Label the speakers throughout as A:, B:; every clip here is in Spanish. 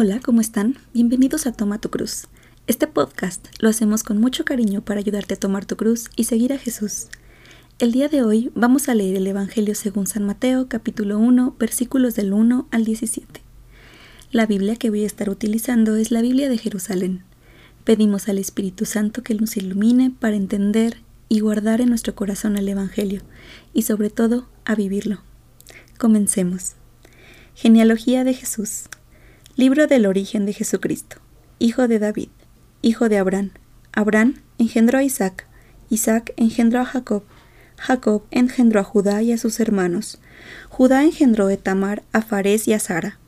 A: Hola, ¿cómo están? Bienvenidos a Toma tu Cruz. Este podcast lo hacemos con mucho cariño para ayudarte a tomar tu cruz y seguir a Jesús. El día de hoy vamos a leer el Evangelio según San Mateo, capítulo 1, versículos del 1 al 17. La Biblia que voy a estar utilizando es la Biblia de Jerusalén. Pedimos al Espíritu Santo que nos ilumine para entender y guardar en nuestro corazón el Evangelio y sobre todo a vivirlo. Comencemos. Genealogía de Jesús. Libro del origen de Jesucristo, hijo de David, hijo de Abraham. Abraham engendró a Isaac, Isaac engendró a Jacob, Jacob engendró a Judá y a sus hermanos. Judá engendró a Tamar, a Fares y a Sara.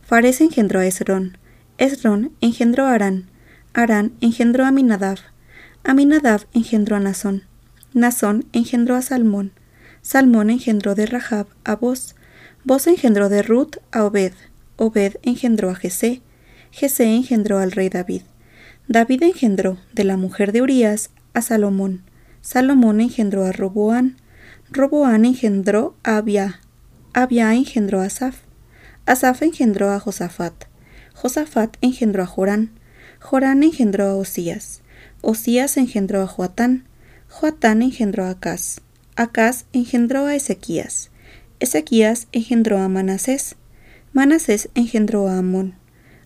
A: Fares engendró a Esrón, Esrón engendró a Arán, Arán engendró a Aminadab, Aminadab engendró a Nazón, Nazón engendró a Salmón, Salmón engendró de Rahab a Boz, Boz engendró de Ruth a Obed, Obed engendró a Jesé, Jesé engendró al rey David. David engendró de la mujer de Urías a Salomón. Salomón engendró a Roboán. Roboán engendró a Abia. Abia engendró a Asaf. Asaf engendró a Josafat. Josafat engendró a Jorán. Jorán engendró a Osías. Osías engendró a Joatán. Joatán engendró a Acaz. Acaz engendró a Ezequías. Ezequías engendró a Manasés. Manasés engendró a Amón.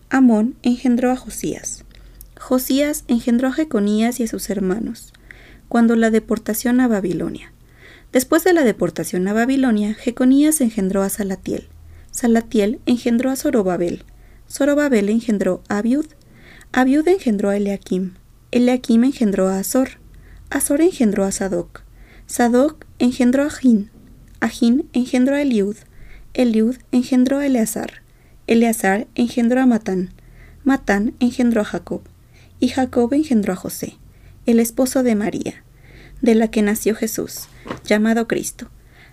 A: Amón engendró a Josías. Josías engendró a Jeconías y a sus hermanos, cuando la deportación a Babilonia. Después de la deportación a Babilonia, Jeconías engendró a Salatiel. Salatiel engendró a Zorobabel. Zorobabel engendró a Abiud. Abiud engendró a Eliakim. Eliakim engendró a Azor. Azor engendró a Sadoc. Sadoc engendró a Jin. Ajin engendró a Eliud. Eliud engendró a Eleazar, Eleazar engendró a Matán, Matán engendró a Jacob, y Jacob engendró a José, el esposo de María, de la que nació Jesús, llamado Cristo.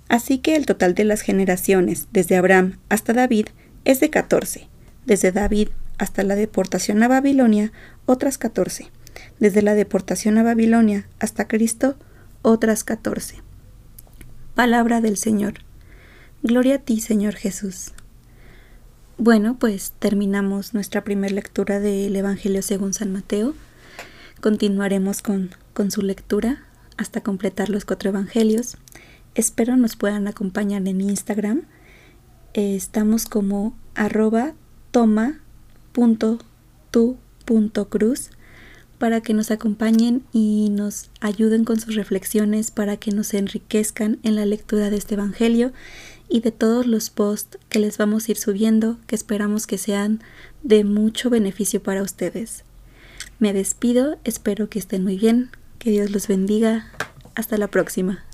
A: Así que el total de las generaciones, desde Abraham hasta David, es de catorce, desde David hasta la deportación a Babilonia, otras catorce, desde la deportación a Babilonia hasta Cristo, otras catorce. Palabra del Señor. Gloria a ti, Señor Jesús. Bueno, pues terminamos nuestra primera lectura del Evangelio según San Mateo. Continuaremos con, con su lectura hasta completar los cuatro Evangelios. Espero nos puedan acompañar en Instagram. estamos como arroba toma.tu.cruz para que nos acompañen y nos ayuden con sus reflexiones para que nos enriquezcan en la lectura de este Evangelio y de todos los posts que les vamos a ir subiendo que esperamos que sean de mucho beneficio para ustedes. Me despido, espero que estén muy bien, que Dios los bendiga, hasta la próxima.